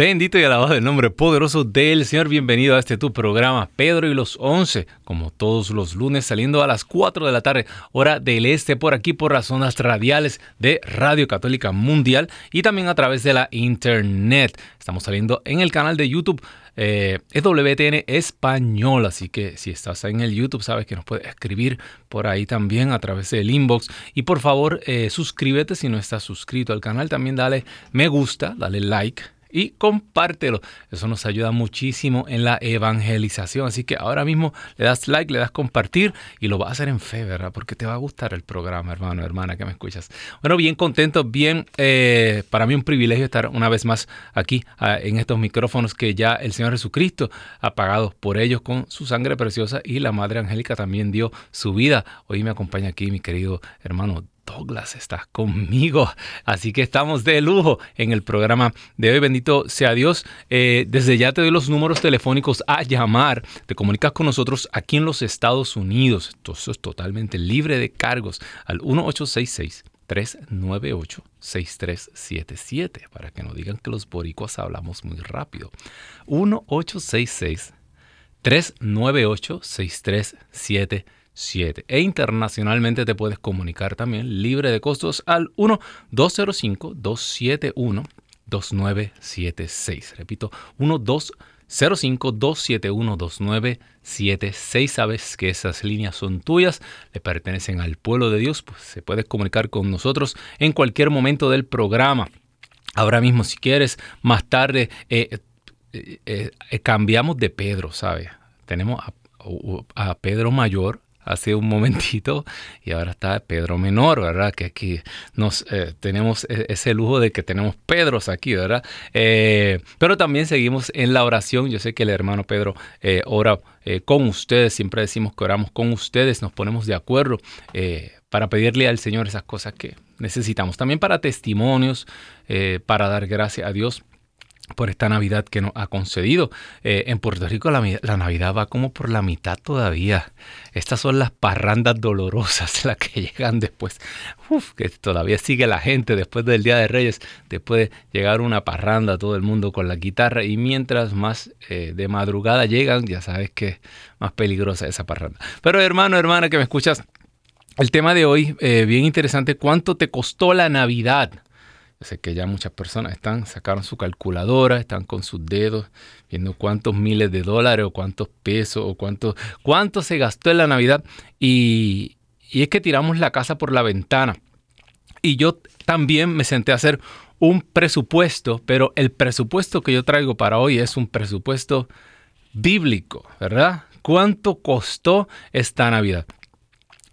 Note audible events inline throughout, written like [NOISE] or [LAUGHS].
Bendito y alabado el nombre poderoso del Señor. Bienvenido a este tu programa, Pedro y los Once, como todos los lunes, saliendo a las 4 de la tarde, hora del este, por aquí por las zonas radiales de Radio Católica Mundial y también a través de la internet. Estamos saliendo en el canal de YouTube eh, WTN Español, así que si estás en el YouTube sabes que nos puedes escribir por ahí también a través del inbox. Y por favor, eh, suscríbete si no estás suscrito al canal, también dale me gusta, dale like y compártelo. Eso nos ayuda muchísimo en la evangelización. Así que ahora mismo le das like, le das compartir y lo vas a hacer en fe, ¿verdad? Porque te va a gustar el programa, hermano, hermana, que me escuchas. Bueno, bien contento, bien, eh, para mí un privilegio estar una vez más aquí ah, en estos micrófonos que ya el Señor Jesucristo ha pagado por ellos con su sangre preciosa y la Madre Angélica también dio su vida. Hoy me acompaña aquí mi querido hermano Douglas está conmigo. Así que estamos de lujo en el programa de hoy. Bendito sea Dios. Eh, desde ya te doy los números telefónicos a llamar. Te comunicas con nosotros aquí en los Estados Unidos. Esto es totalmente libre de cargos al 1866. 398-6377, para que no digan que los boricuas hablamos muy rápido. 1866 398 6377 e internacionalmente te puedes comunicar también libre de costos al 1-205-271-2976. Repito, 1-205-271-2976. Sabes que esas líneas son tuyas, le pertenecen al pueblo de Dios, pues se puede comunicar con nosotros en cualquier momento del programa. Ahora mismo, si quieres, más tarde eh, eh, eh, cambiamos de Pedro, ¿sabes? Tenemos a Pedro Mayor, hace un momentito y ahora está Pedro Menor, ¿verdad? Que aquí nos eh, tenemos e, ese lujo de que tenemos Pedros aquí, ¿verdad? Eh, pero también seguimos en la oración. Yo sé que el hermano Pedro eh, ora con ustedes, siempre decimos que oramos con ustedes, nos ponemos de acuerdo para pedirle al Señor esas cosas que necesitamos. También para testimonios, para dar gracias a Dios por esta Navidad que nos ha concedido. Eh, en Puerto Rico la, Navidad va como por la mitad todavía. Estas son las parrandas dolorosas las que [LAUGHS] llegan después. Uf, que todavía sigue la gente después del Día de Reyes. Después de llegar una parranda, todo el mundo con la guitarra. Y mientras más eh, de madrugada llegan, ya sabes que más peligrosa esa parranda. Pero hermano, hermana que me escuchas, el tema de hoy, eh, bien interesante. ¿Cuánto te costó la Navidad? Sé que ya muchas personas están, sacaron su calculadora, están con sus dedos viendo cuántos miles de dólares o cuántos pesos o cuánto, cuánto se gastó en la Navidad. Y, y es que tiramos la casa por la ventana. Y yo también me senté a hacer un presupuesto, pero el presupuesto que yo traigo para hoy es un presupuesto bíblico, ¿verdad? ¿Cuánto costó esta Navidad?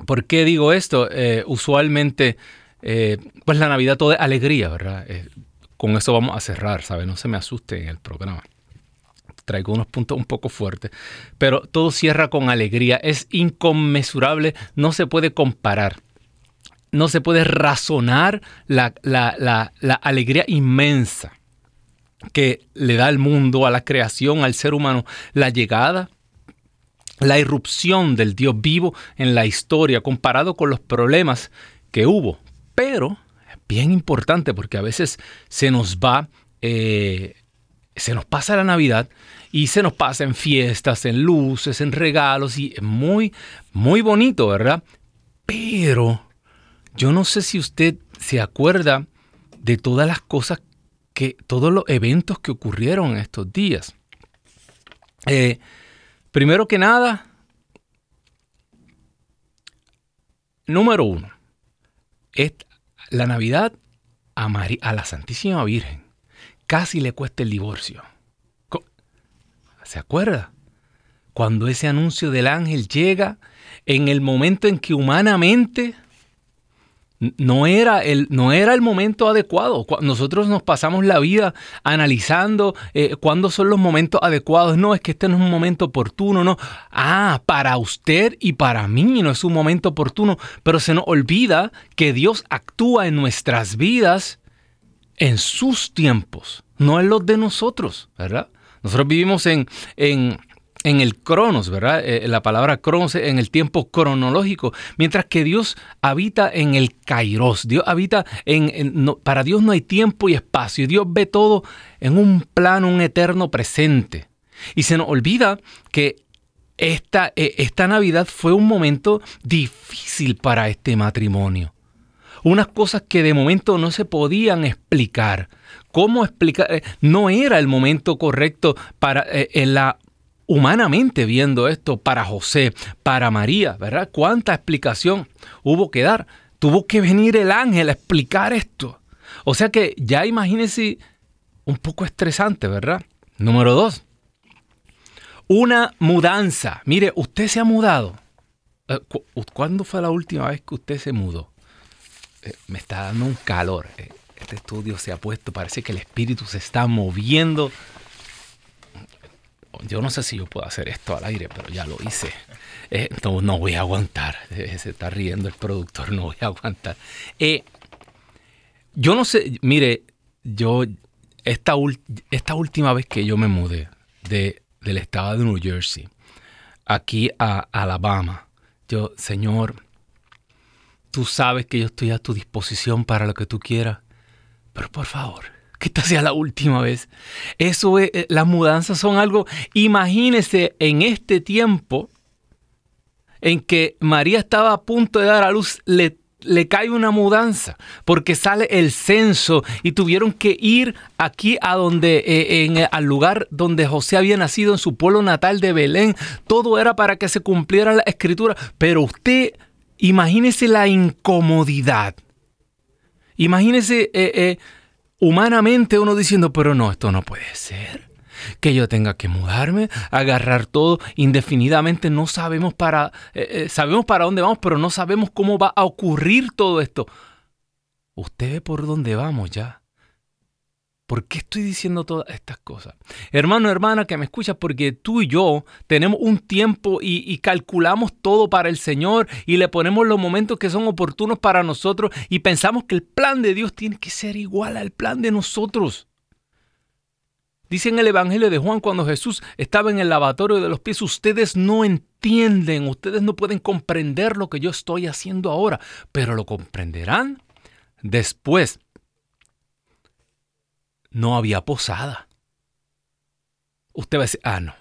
¿Por qué digo esto? Eh, usualmente eh, pues la Navidad todo es alegría, ¿verdad? Eh, con eso vamos a cerrar, ¿sabes? No se me asuste en el programa. Traigo unos puntos un poco fuertes, pero todo cierra con alegría. Es inconmensurable, no se puede comparar. No se puede razonar la, la alegría inmensa que le da al mundo, a la creación, al ser humano, la llegada la irrupción del Dios vivo en la historia comparado con los problemas que hubo pero es bien importante porque a veces se nos va, eh, se nos pasa la Navidad y se nos pasa en fiestas, en luces, en regalos y es muy, muy bonito, ¿verdad? Pero yo no sé si usted se acuerda de todas las cosas que, todos los eventos que ocurrieron en estos días. Eh, primero que nada, número uno, la Navidad a, la Santísima Virgen casi le cuesta el divorcio. ¿Se acuerda? Cuando ese anuncio del ángel llega en el momento en que humanamente no era, el, no era el momento adecuado. Nosotros nos pasamos la vida analizando eh, cuándo son los momentos adecuados. No, es que este no es un momento oportuno, no. Ah, para usted y para mí no es un momento oportuno, pero se nos olvida que Dios actúa en nuestras vidas en sus tiempos, no en los de nosotros, ¿verdad? Nosotros vivimos en, en en el cronos, ¿verdad? Eh, la palabra cronos en el tiempo cronológico, mientras que Dios habita en el kairos. Dios habita en, para Dios no hay tiempo y espacio. Dios ve todo en un plano, un eterno presente. Y se nos olvida que esta, eh, esta Navidad fue un momento difícil para este matrimonio. Unas cosas que de momento no se podían explicar. ¿Cómo explicar? Eh, no era el momento correcto para en la humanamente viendo esto para José, para María, ¿verdad? ¿Cuánta explicación hubo que dar? Tuvo que venir el ángel a explicar esto. O sea que ya imagínense un poco estresante, ¿verdad? Número dos, una mudanza. Mire, usted se ha mudado. Eh, ¿Cuándo fue la última vez que usted se mudó? Eh, me está dando un calor. Eh, este estudio se ha puesto, parece que el espíritu se está moviendo yo no sé si yo puedo hacer esto al aire, pero ya lo hice. Eh, no, voy a aguantar. Eh, se está riendo el productor, no voy a aguantar. Eh, yo no sé, mire, yo, esta, esta última vez que yo me mudé de, del estado de New Jersey, aquí a Alabama, yo, Señor, tú sabes que yo estoy a tu disposición para lo que tú quieras, pero por favor, que esta sea la última vez. Eso es, eh, las mudanzas son algo, imagínese en este tiempo en que María estaba a punto de dar a luz, le, cae una mudanza, porque sale el censo y tuvieron que ir aquí a donde, eh, en, al lugar donde José había nacido, en su pueblo natal de Belén. Todo era para que se cumpliera la escritura, pero usted imagínese la incomodidad. Imagínese eh, humanamente uno diciendo, pero no, esto no puede ser. Que yo tenga que mudarme, agarrar todo indefinidamente, no sabemos para, eh, eh, sabemos para dónde vamos, pero no sabemos cómo va a ocurrir todo esto. Usted ve por dónde vamos ya. ¿Por qué estoy diciendo todas estas cosas? Hermano, hermana, que me escuchas, porque tú y yo tenemos un tiempo y, calculamos todo para el Señor y le ponemos los momentos que son oportunos para nosotros y pensamos que el plan de Dios tiene que ser igual al plan de nosotros. Dice en el Evangelio de Juan cuando Jesús estaba en el lavatorio de los pies, ustedes no entienden, ustedes no pueden comprender lo que yo estoy haciendo ahora, pero lo comprenderán después no había posada. Usted va a decir, ah, no.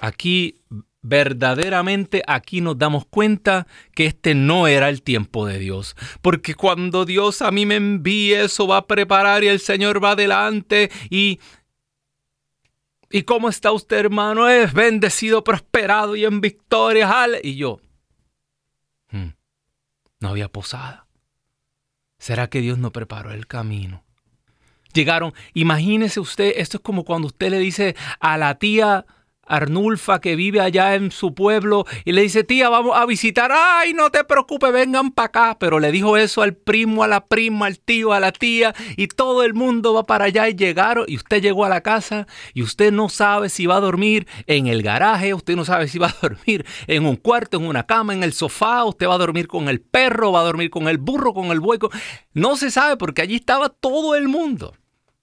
Aquí, verdaderamente, aquí nos damos cuenta que este no era el tiempo de Dios. Porque cuando Dios a mí me envíe, eso va a preparar y el Señor va adelante y... ¿Y cómo está usted, hermano? Es bendecido, prosperado y en victoria. Y yo, hmm, no había posada. ¿Será que Dios no preparó el camino? Llegaron, imagínese usted, esto es como cuando usted le dice a la tía Arnulfa que vive allá en su pueblo y le dice, tía, vamos a visitar, ay, no te preocupes, vengan para acá. Pero le dijo eso al primo, a la prima, al tío, a la tía y todo el mundo va para allá y llegaron y usted llegó a la casa y usted no sabe si va a dormir en el garaje, usted no sabe si va a dormir en un cuarto, en una cama, en el sofá, usted va a dormir con el perro, va a dormir con el burro, con el bueco. No se sabe porque allí estaba todo el mundo.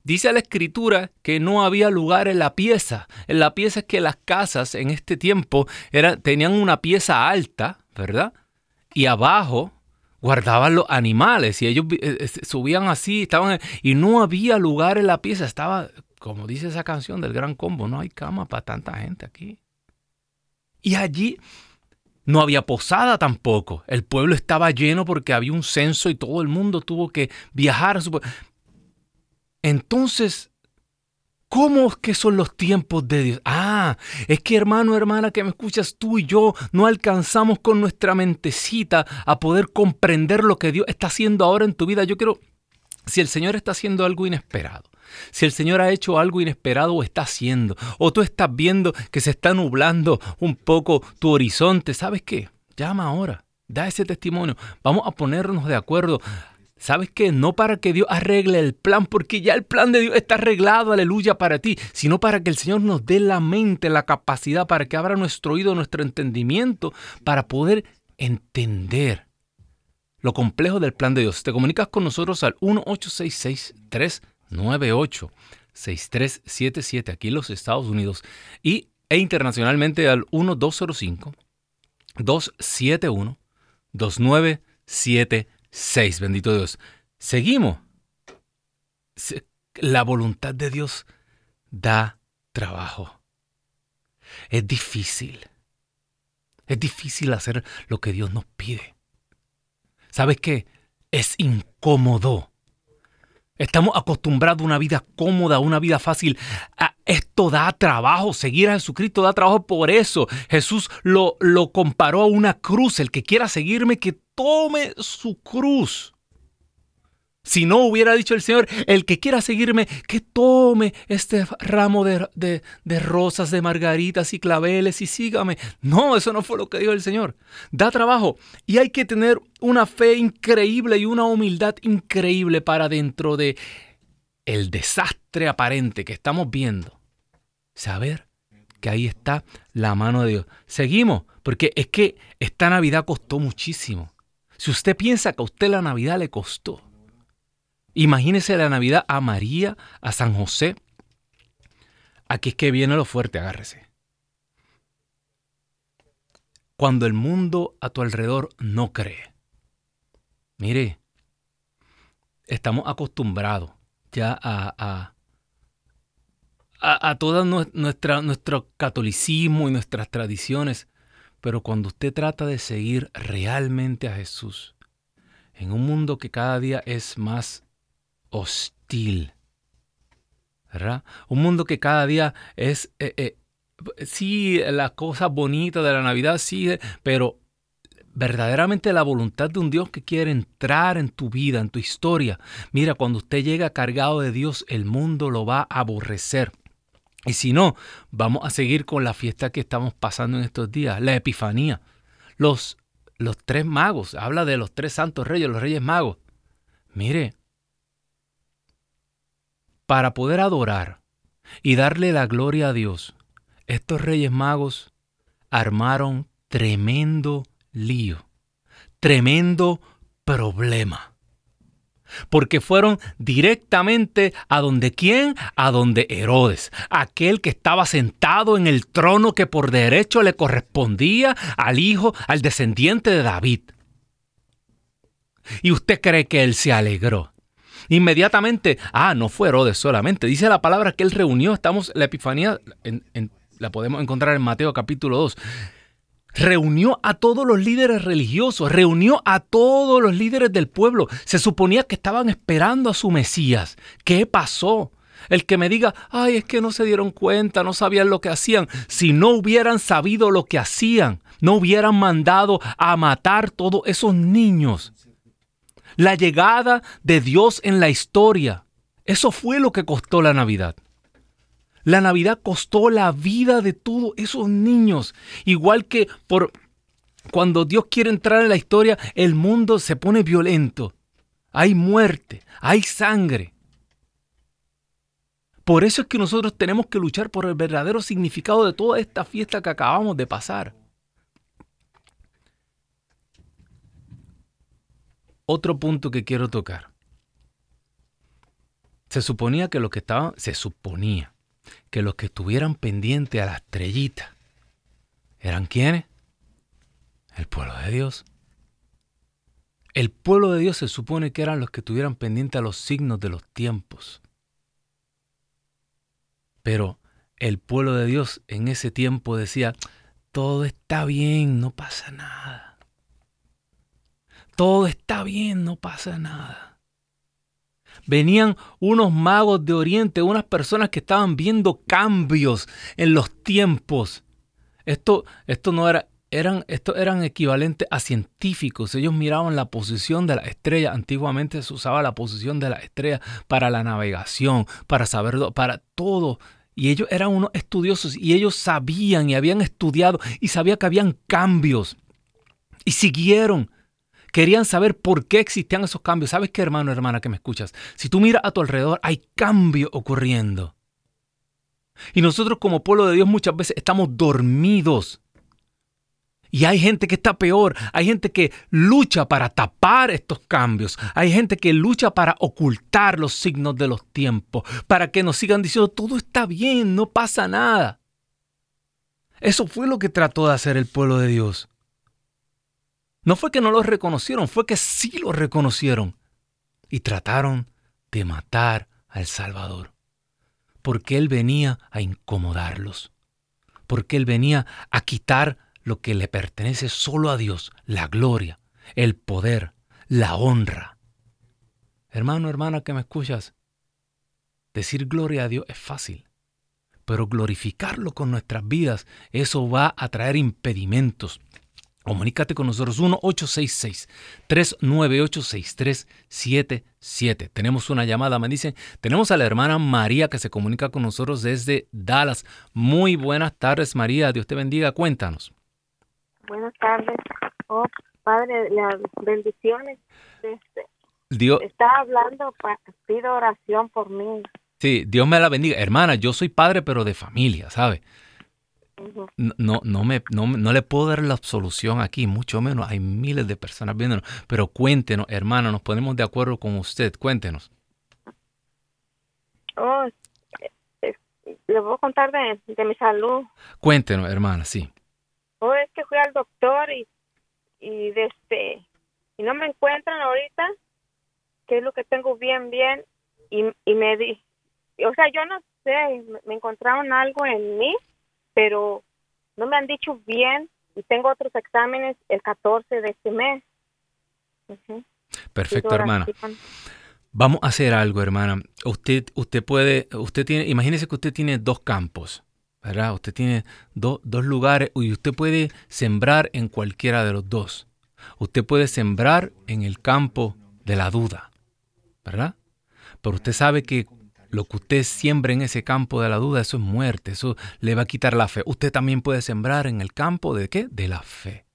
Dice la escritura que no había lugar en la pieza. En la pieza es que las casas en este tiempo tenían una pieza alta, ¿verdad? Y abajo guardaban los animales y ellos eh, eh, subían así, estaban y no había lugar en la pieza, estaba como dice esa canción del Gran Combo, no hay cama para tanta gente aquí. Y allí no había posada tampoco. El pueblo estaba lleno porque había un censo y todo el mundo tuvo que viajar a entonces, ¿Cómo es que son los tiempos de Dios? Ah, es que hermano, hermana, que me escuchas, tú y yo no alcanzamos con nuestra mentecita a poder comprender lo que Dios está haciendo ahora en tu vida. Yo quiero, si el Señor está haciendo algo inesperado, si el Señor ha hecho algo inesperado o está haciendo, o tú estás viendo que se está nublando un poco tu horizonte, ¿sabes qué? Llama ahora. Da ese testimonio. Vamos a ponernos de acuerdo. ¿Sabes qué? No para que Dios arregle el plan, porque ya el plan de Dios está arreglado, aleluya, para ti, sino para que el Señor nos dé la mente, la capacidad, para que abra nuestro oído, nuestro entendimiento, para poder entender lo complejo del plan de Dios. Te comunicas con nosotros al 1-866-398-6377 aquí en los Estados Unidos y, e internacionalmente al 1205-271-2976. Bendito Dios. Seguimos. La voluntad de Dios da trabajo. Es difícil. Es difícil hacer lo que Dios nos pide. ¿Sabes qué? Es incómodo. Estamos acostumbrados a una vida cómoda, a una vida fácil. Esto da trabajo, seguir a Jesucristo da trabajo. Por eso Jesús lo, lo comparó a una cruz. El que quiera seguirme, que tome su cruz. Si no hubiera dicho el Señor, el que quiera seguirme, que tome este ramo de, rosas, de margaritas y claveles y sígame. No, eso no fue lo que dijo el Señor. Da trabajo y hay que tener una fe increíble y una humildad increíble para dentro de el desastre aparente que estamos viendo. Saber que ahí está la mano de Dios. Seguimos, porque es que esta Navidad costó muchísimo. Si usted piensa que a usted la Navidad le costó, Imagínese la Navidad a María, a San José. Aquí es que viene lo fuerte, agárrese. Cuando el mundo a tu alrededor no cree. Mire, estamos acostumbrados ya a, a, todo nuestra, nuestro catolicismo y nuestras tradiciones, pero cuando usted trata de seguir realmente a Jesús, en un mundo que cada día es más hostil. ¿Verdad? Un mundo que cada día es, eh, eh, sí, la cosa bonita de la Navidad, sí, pero verdaderamente la voluntad de un Dios que quiere entrar en tu vida, en tu historia. Mira, cuando usted llega cargado de Dios, el mundo lo va a aborrecer. Y si no, vamos a seguir con la fiesta que estamos pasando en estos días, la Epifanía. Los, los tres magos, habla de los tres santos reyes, los reyes magos. Mire, para poder adorar y darle la gloria a Dios, estos reyes magos armaron tremendo lío, tremendo problema. Porque fueron directamente a donde quién? A donde Herodes, aquel que estaba sentado en el trono que por derecho le correspondía al hijo, al descendiente de David. ¿Y usted cree que él se alegró? Inmediatamente, ah, no fue Herodes solamente. Dice la palabra que él reunió, estamos, la Epifanía la podemos encontrar en Mateo capítulo 2 reunió a todos los líderes religiosos, reunió a todos los líderes del pueblo. Se suponía que estaban esperando a su Mesías. ¿Qué pasó? El que me diga, ay, es que no se dieron cuenta, no sabían lo que hacían. Si no hubieran sabido lo que hacían, no hubieran mandado a matar todos esos niños la llegada de Dios en la historia. Eso fue lo que costó la Navidad. La Navidad costó la vida de todos esos niños. Igual que por cuando Dios quiere entrar en la historia, el mundo se pone violento. Hay muerte, hay sangre. Por eso es que nosotros tenemos que luchar por el verdadero significado de toda esta fiesta que acabamos de pasar. otro punto que quiero tocar. Se suponía que los que estaban, se suponía que los que estuvieran pendientes a la estrellita eran quienes? El pueblo de Dios. El pueblo de Dios se supone que eran los que estuvieran pendientes a los signos de los tiempos. Pero el pueblo de Dios en ese tiempo decía, todo está bien, no pasa nada todo está bien, no pasa nada. Venían unos magos de Oriente, unas personas que estaban viendo cambios en los tiempos. Esto, esto no era, eran, esto eran equivalentes a científicos. Ellos miraban la posición de la estrella. Antiguamente se usaba la posición de la estrella para la navegación, para saber, para todo. Y ellos eran unos estudiosos y ellos sabían y habían estudiado y sabían que habían cambios Y siguieron. Querían saber por qué existían esos cambios. ¿Sabes qué, hermano, hermana, que me escuchas? Si tú miras a tu alrededor, hay cambio ocurriendo. Y nosotros como pueblo de Dios muchas veces estamos dormidos. Y hay gente que está peor, hay gente que lucha para tapar estos cambios, hay gente que lucha para ocultar los signos de los tiempos, para que nos sigan diciendo todo está bien, no pasa nada. Eso fue lo que trató de hacer el pueblo de Dios. No fue que no lo reconocieron, fue que sí lo reconocieron y trataron de matar al Salvador. Porque Él venía a incomodarlos, porque Él venía a quitar lo que le pertenece solo a Dios, la gloria, el poder, la honra. Hermano, hermana que me escuchas, decir gloria a Dios es fácil, pero glorificarlo con nuestras vidas, eso va a traer impedimentos, Comunícate con nosotros 1-866-398-6377. Tenemos una llamada, me dicen. Tenemos a la hermana María que se comunica con nosotros desde Dallas. Muy buenas tardes, María. Dios te bendiga. Cuéntanos. Buenas tardes. Oh, Padre, las bendiciones. Este, Dios, está hablando, pido oración por mí. Sí, Dios me la bendiga. Hermana, yo soy padre, pero de familia, ¿sabe? No, no, me, no, le puedo dar la absolución aquí, mucho menos. Hay miles de personas viéndonos. Pero cuéntenos, hermano, nos ponemos de acuerdo con usted. Cuéntenos. Oh, eh, le voy a contar de, mi salud. Cuéntenos, hermana, sí. Oh, es que fui al doctor y, y, este, y no me encuentran ahorita qué es lo que tengo bien, bien. Y, y me di, o sea, yo no sé, me encontraron algo en mí pero no me han dicho bien y tengo otros exámenes el 14 de este mes. Perfecto, hermana. Vamos a hacer algo, hermana. Usted, usted puede, usted tiene, imagínese que usted tiene dos campos, ¿verdad? Usted tiene dos lugares y usted puede sembrar en cualquiera de los dos. Usted puede sembrar en el campo de la duda, ¿verdad? Pero usted sabe que lo que usted siembre en ese campo de la duda, eso es muerte, eso le va a quitar la fe. Usted también puede sembrar en el campo de qué? De la fe.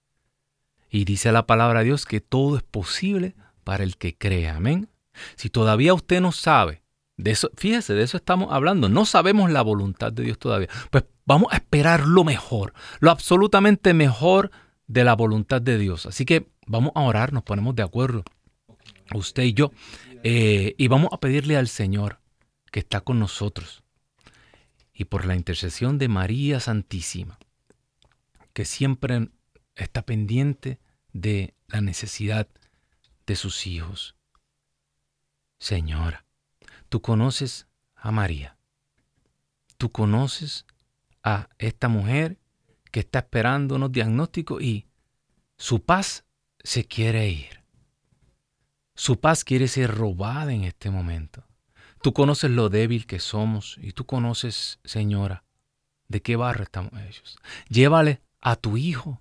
Y dice la palabra de Dios que todo es posible para el que cree. Amén. Si todavía usted no sabe, de eso, fíjese, de eso estamos hablando, no sabemos la voluntad de Dios todavía, pues vamos a esperar lo mejor, lo absolutamente mejor de la voluntad de Dios. Así que vamos a orar, nos ponemos de acuerdo, usted y yo, eh, y vamos a pedirle al Señor que está con nosotros, y por la intercesión de María Santísima, que siempre está pendiente de la necesidad de sus hijos. Señora, tú conoces a María, tú conoces a esta mujer que está esperando unos diagnósticos y su paz se quiere ir. Su paz quiere ser robada en este momento. Tú conoces lo débil que somos y tú conoces, Señora, de qué barro estamos hechos. Llévale a tu hijo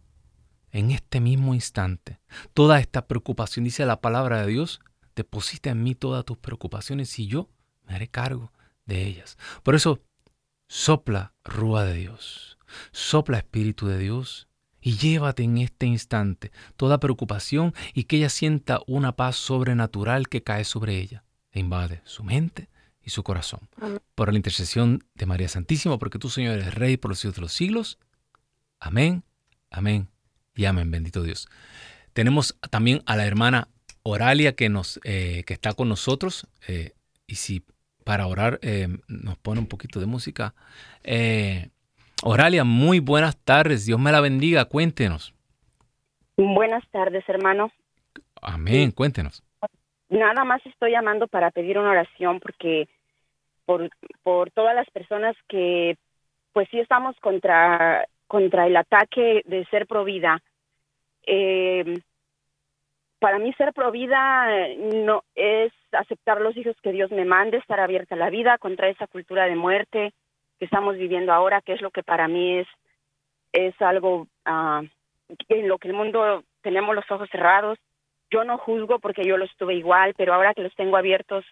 en este mismo instante toda esta preocupación. Dice la palabra de Dios, deposita en mí todas tus preocupaciones y yo me haré cargo de ellas. Por eso, sopla rúa de Dios, sopla Espíritu de Dios y llévate en este instante toda preocupación y que ella sienta una paz sobrenatural que cae sobre ella e invade su mente y su corazón. Por la intercesión de María Santísima, porque tú, Señor, eres Rey por los siglos de los siglos. Amén, amén y amén, bendito Dios. Tenemos también a la hermana Oralia que, nos, eh, que está con nosotros. Eh, y si para orar eh, nos pone un poquito de música. Oralia, muy buenas tardes. Dios me la bendiga. Cuéntenos. Buenas tardes, hermano. Amén, cuéntenos nada más estoy llamando para pedir una oración porque por, por todas las personas que pues sí estamos contra contra el ataque de ser provida. Eh, para mí ser provida no es aceptar los hijos que Dios me mande, estar abierta a la vida contra esa cultura de muerte que estamos viviendo ahora, que es lo que para mí es es algo uh, en lo que el mundo tenemos los ojos cerrados yo no juzgo porque yo lo estuve igual, pero ahora que los tengo abiertos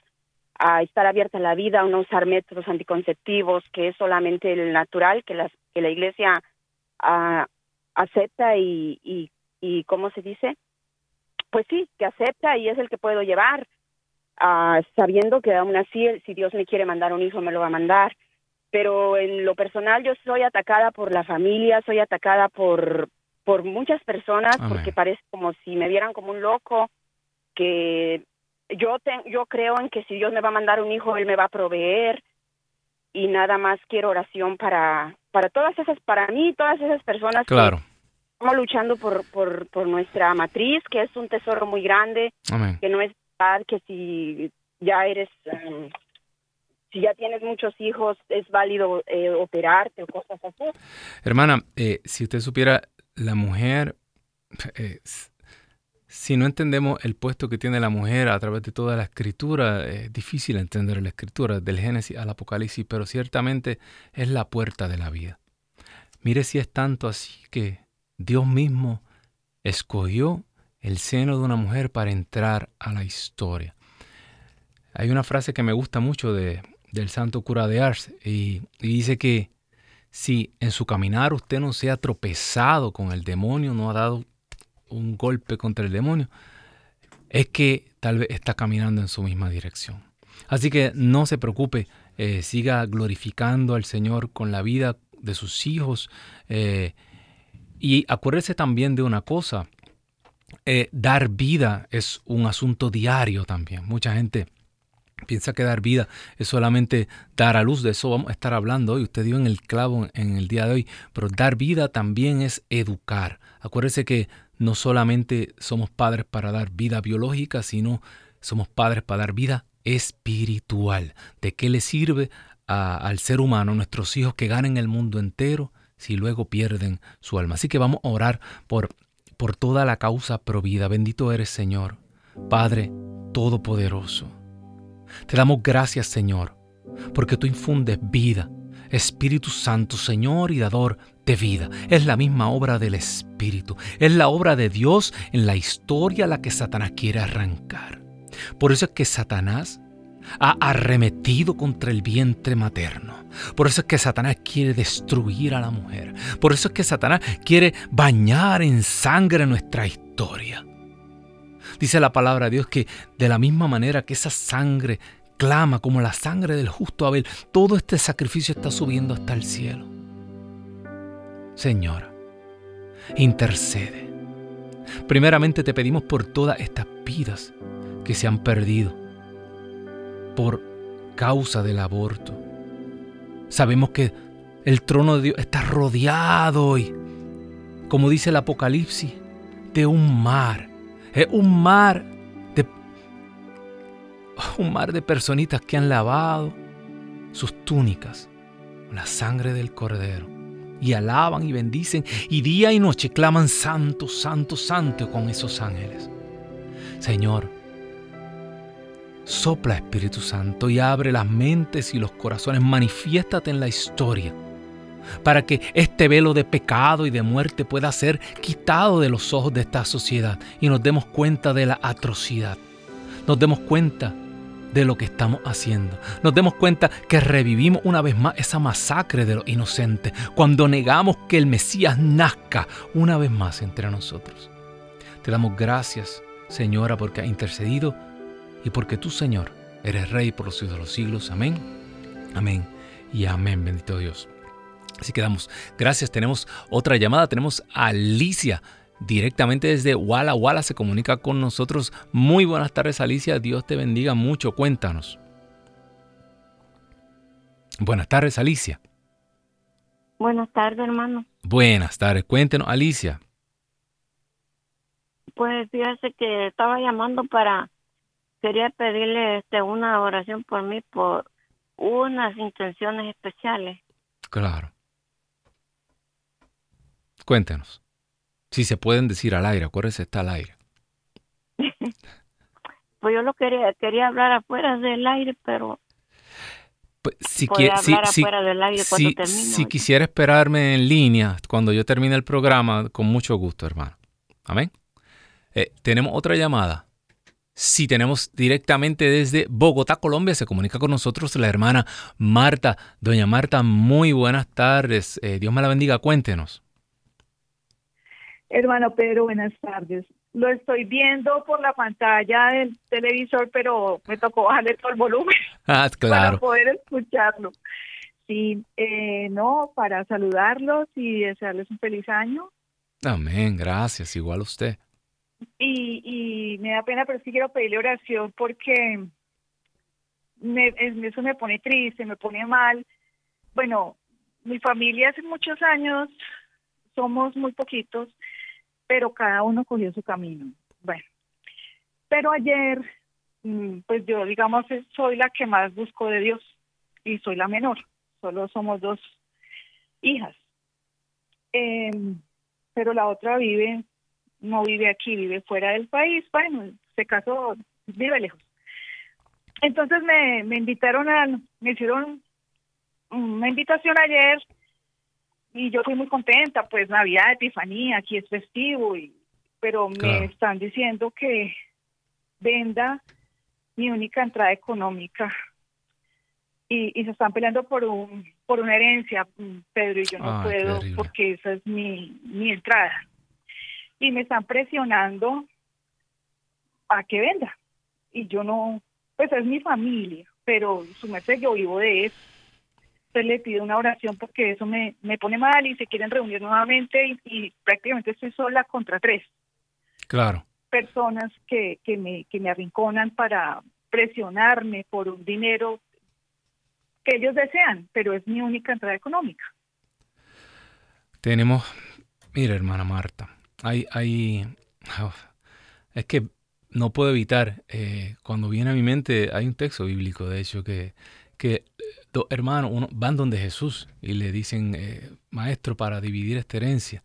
a estar abierta la vida, a no usar métodos anticonceptivos, que es solamente el natural, que, las, que la iglesia ah, acepta y, y ¿cómo se dice? Pues sí, que acepta y es el que puedo llevar, ah, sabiendo que aún así, si Dios me quiere mandar un hijo, me lo va a mandar. Pero en lo personal yo soy atacada por la familia, soy atacada por, por muchas personas, porque parece como si me vieran como un loco, que yo, yo creo en que si Dios me va a mandar un hijo, Él me va a proveer y nada más quiero oración para, para todas esas, para mí, todas esas personas claro. que estamos luchando por, por, por nuestra matriz, que es un tesoro muy grande, que no es verdad que si ya eres, um, si ya tienes muchos hijos, es válido eh, operarte o cosas así. Hermana, eh, si usted supiera, la mujer... Eh, si no entendemos el puesto que tiene la mujer a través de toda la escritura, es difícil entender la escritura, del Génesis al Apocalipsis, pero ciertamente es la puerta de la vida. Mire si es tanto así que Dios mismo escogió el seno de una mujer para entrar a la historia. Hay una frase que me gusta mucho de, del santo cura de Ars y, y dice que si en su caminar usted no se ha tropezado con el demonio, no ha dado un golpe contra el demonio, es que tal vez está caminando en su misma dirección. Así que no se preocupe, eh, siga glorificando al Señor con la vida de sus hijos. Eh, y acuérdese también de una cosa, eh, dar vida es un asunto diario también. Mucha gente piensa que dar vida es solamente dar a luz, de eso vamos a estar hablando hoy, usted dio en el clavo en el día de hoy, pero dar vida también es educar. Acuérdese que no solamente somos padres para dar vida biológica, sino somos padres para dar vida espiritual. ¿De qué le sirve al ser humano, nuestros hijos, que ganen el mundo entero si luego pierden su alma? Así que vamos a orar por, por toda la causa provida. Bendito eres, Señor, Padre Todopoderoso. Te damos gracias, Señor, porque tú infundes vida Espíritu Santo, Señor y dador de vida. Es la misma obra del Espíritu. Es la obra de Dios en la historia a la que Satanás quiere arrancar. Por eso es que Satanás ha arremetido contra el vientre materno. Por eso es que Satanás quiere destruir a la mujer. Por eso es que Satanás quiere bañar en sangre nuestra historia. Dice la palabra de Dios que de la misma manera que esa sangre clama como la sangre del justo Abel. Todo este sacrificio está subiendo hasta el cielo. Señora, intercede. Primeramente te pedimos por todas estas vidas que se han perdido por causa del aborto. Sabemos que el trono de Dios está rodeado y, como dice el Apocalipsis, de un mar. Es un mar un mar de personitas que han lavado sus túnicas con la sangre del cordero y alaban y bendicen y día y noche claman santo, santo, santo con esos ángeles. Señor, sopla Espíritu Santo y abre las mentes y los corazones, manifiéstate en la historia para que este velo de pecado y de muerte pueda ser quitado de los ojos de esta sociedad y nos demos cuenta de la atrocidad. Nos demos cuenta de lo que estamos haciendo. Nos demos cuenta que revivimos una vez más esa masacre de los inocentes cuando negamos que el Mesías nazca una vez más entre nosotros. Te damos gracias, Señora, porque has intercedido y porque tú, Señor, eres Rey por los siglos de los siglos. Amén, amén y amén, bendito Dios. Así que damos gracias. Tenemos otra llamada, tenemos a Alicia directamente desde Walla Walla se comunica con nosotros. Muy buenas tardes Alicia, Dios te bendiga mucho, cuéntanos. Buenas tardes Alicia. Buenas tardes hermano. Buenas tardes, cuéntenos Alicia. Pues fíjese que estaba llamando para, quería pedirle este, una oración por mí por unas intenciones especiales. Claro. Cuéntenos. Si se pueden decir al aire, acuérdese, está al aire. [LAUGHS] pues yo lo quería, quería hablar afuera del aire, pero... Pues, si, si, si, quisiera esperarme en línea cuando yo termine el programa, con mucho gusto, hermano. Amén. Eh, tenemos otra llamada. Si tenemos directamente desde Bogotá, Colombia, se comunica con nosotros la hermana Marta. Doña Marta, muy buenas tardes. Eh, Dios me la bendiga. Cuéntenos. Hermano Pedro, buenas tardes. Lo estoy viendo por la pantalla del televisor, pero me tocó bajarle todo el volumen [LAUGHS] Ah, [LAUGHS] para claro. poder escucharlo. Sí, eh, no, para saludarlos y desearles un feliz año. Amén, gracias. Igual a usted. Y, y me da pena, pero sí quiero pedirle oración porque me, es- eso me pone triste, me pone mal. Bueno, mi familia hace muchos años, somos muy poquitos, pero cada uno cogió su camino. Bueno, pero ayer, mm, pues yo, digamos, eh, soy la que más busco de Dios y soy la menor. Solo somos dos hijas. Em, pero la otra vive no vive aquí, vive fuera del país, bueno, se casó, vive lejos. Entonces me, me invitaron a, me hicieron una invitación ayer y yo fui muy contenta, pues Navidad, Epifanía, aquí es festivo, y, pero Claro. me están diciendo que venda mi única entrada económica y, y se están peleando por un por una herencia, mm, Pedro, y yo no puedo porque esa es mi, mi entrada y me están presionando a que venda. Y yo no, pues es mi familia, pero su merced yo vivo de eso. Entonces le pido una oración porque eso me, me pone mal y se quieren reunir nuevamente y, y prácticamente estoy sola contra tres Claro. personas que, que, me, que me arrinconan para presionarme por un dinero que ellos desean, pero es mi única entrada económica. Tenemos, mira hermana Marta, hay, hay, es que no puedo evitar, eh, cuando viene a mi mente, hay un texto bíblico, de hecho, que, que eh, dos hermanos uno, van donde Jesús y le dicen, eh, maestro, para dividir esta herencia.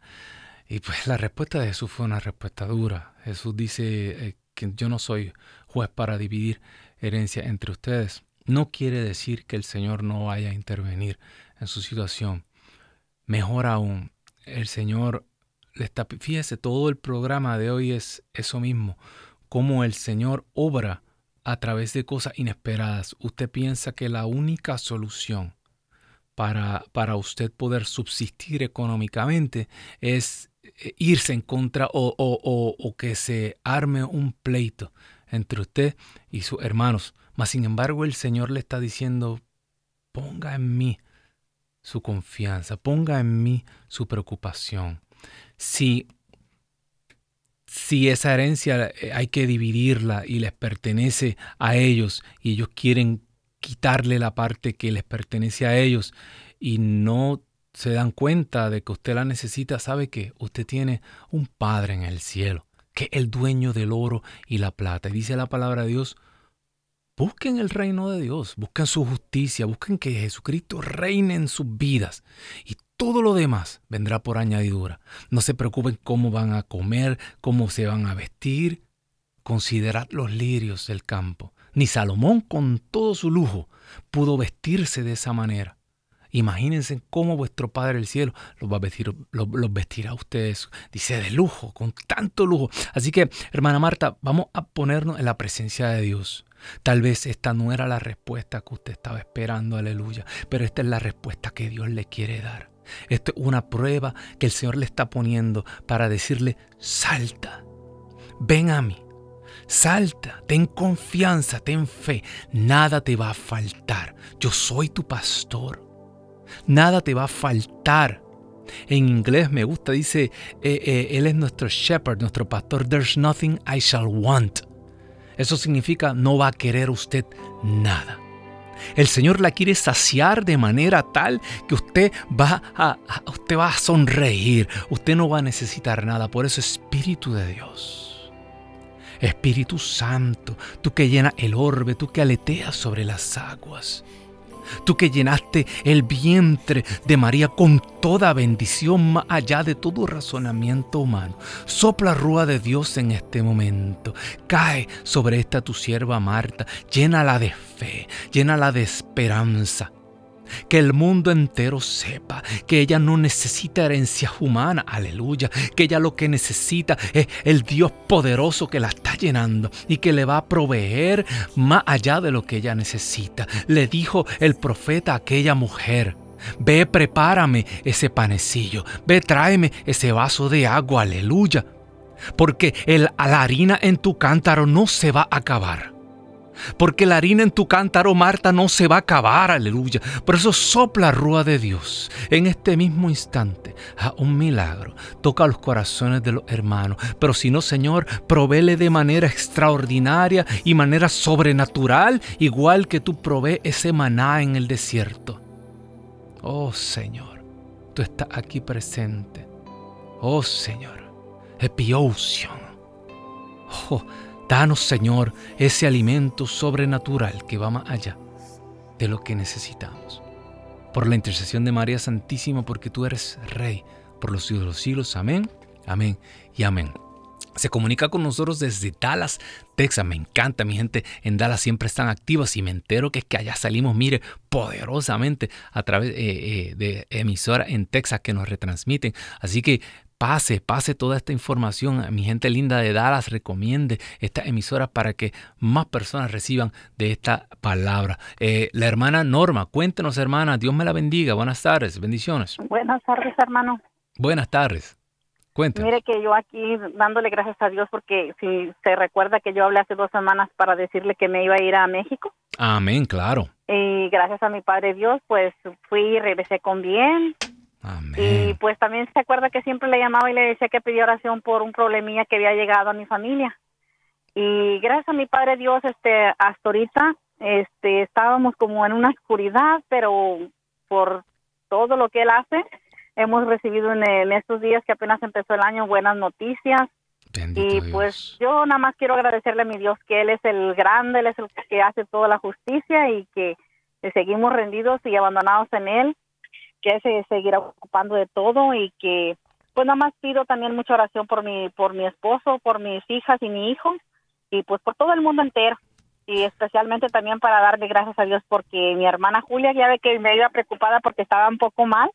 Y pues la respuesta de Jesús fue una respuesta dura. Jesús dice eh, que yo no soy juez para dividir herencia entre ustedes. No quiere decir que el Señor no vaya a intervenir en su situación. Mejor aún, el Señor fíjese, todo el programa de hoy es eso mismo, cómo el Señor obra a través de cosas inesperadas. Usted piensa que la única solución para, para usted poder subsistir económicamente es eh, irse en contra o, o- o- o que se arme un pleito entre usted y sus hermanos. Mas sin embargo el Señor le está diciendo, ponga en mí su confianza, ponga en mí su preocupación. Si, si esa herencia eh, hay que dividirla y les pertenece a ellos y ellos quieren quitarle la parte que les pertenece a ellos y no se dan cuenta de que usted la necesita, sabe que usted tiene un Padre en el cielo, que es el dueño del oro y la plata. Y dice la palabra de Dios, busquen el reino de Dios, busquen su justicia, busquen que Jesucristo reine en sus vidas todo lo demás vendrá por añadidura. No se preocupen cómo van a comer, cómo se van a vestir. Considerad los lirios del campo. Ni Salomón con todo su lujo pudo vestirse de esa manera. Imagínense cómo vuestro Padre del Cielo los va a vestir, los, los vestirá a ustedes. Dice de lujo, con tanto lujo. Así que, hermana Marta, vamos a ponernos en la presencia de Dios. Tal vez esta no era la respuesta que usted estaba esperando, aleluya, pero esta es la respuesta que Dios le quiere dar. Esto es una prueba que el Señor le está poniendo para decirle, salta, ven a mí, salta, ten confianza, ten fe, nada te va a faltar. Yo soy tu pastor, nada te va a faltar. En inglés me gusta, dice, eh, eh, Él es nuestro shepherd, nuestro pastor, there's nothing I shall want. Eso significa no va a querer usted nada. El Señor la quiere saciar de manera tal que usted va a, usted va a sonreír, usted no va a necesitar nada. Por eso Espíritu de Dios, Espíritu Santo, tú que llenas el orbe, tú que aleteas sobre las aguas, tú que llenaste el vientre de María con toda bendición más allá de todo razonamiento humano. Sopla rúa de Dios en este momento. Cae sobre esta tu sierva Marta. Llénala de fe, llénala de esperanza. Que el mundo entero sepa que ella no necesita herencias humanas, aleluya. Que ella lo que necesita es el Dios poderoso que la está llenando y que le va a proveer más allá de lo que ella necesita. Le dijo el profeta a aquella mujer. Ve, prepárame ese panecillo. Ve, tráeme ese vaso de agua, aleluya. Porque el, la harina en tu cántaro no se va a acabar. Porque la harina en tu cántaro, Marta, no se va a acabar, aleluya. Por eso sopla rúa de Dios en este mismo instante. A un milagro. Toca los corazones de los hermanos. Pero si no, Señor, provele de manera extraordinaria y manera sobrenatural, igual que tú provee ese maná en el desierto. Oh Señor, tú estás aquí presente. Oh Señor, epioción. Oh, Danos, Señor, ese alimento sobrenatural que va más allá de lo que necesitamos. Por la intercesión de María Santísima, porque tú eres Rey por los siglos de los siglos. Amén, amén y amén. Se comunica con nosotros desde Dallas, Texas. Me encanta, mi gente en Dallas siempre están activas y me entero que es que allá salimos, mire, poderosamente a través eh, eh, de emisoras en Texas que nos retransmiten. Así que pase, pase toda esta información a mi gente linda de Dallas, recomiende esta emisora para que más personas reciban de esta palabra. Eh, la hermana Norma, cuéntenos hermana, Dios me la bendiga, buenas tardes, bendiciones. Buenas tardes hermano. Buenas tardes. Cuéntenos. Mire que yo aquí dándole gracias a Dios porque si se recuerda que yo hablé hace dos semanas para decirle que me iba a ir a México. Amén, claro. Y gracias a mi Padre Dios, pues fui y regresé con bien. Y pues también se acuerda que siempre le llamaba y le decía que pedía oración por un problemilla que había llegado a mi familia. Y gracias a mi Padre Dios, este, hasta ahorita, este, estábamos como en una oscuridad, pero por todo lo que Él hace, hemos recibido en, estos días que apenas empezó el año buenas noticias. y pues yo nada más quiero agradecerle a mi Dios que Él es el grande, Él es el que hace toda la justicia y que seguimos rendidos y abandonados en Él que se seguirá ocupando de todo y que pues nada más pido también mucha oración por mi por mi esposo, por mis hijas y mi hijo y pues por todo el mundo entero y especialmente también para darle gracias a Dios porque mi hermana Julia ya ve que me iba preocupada porque estaba un poco mal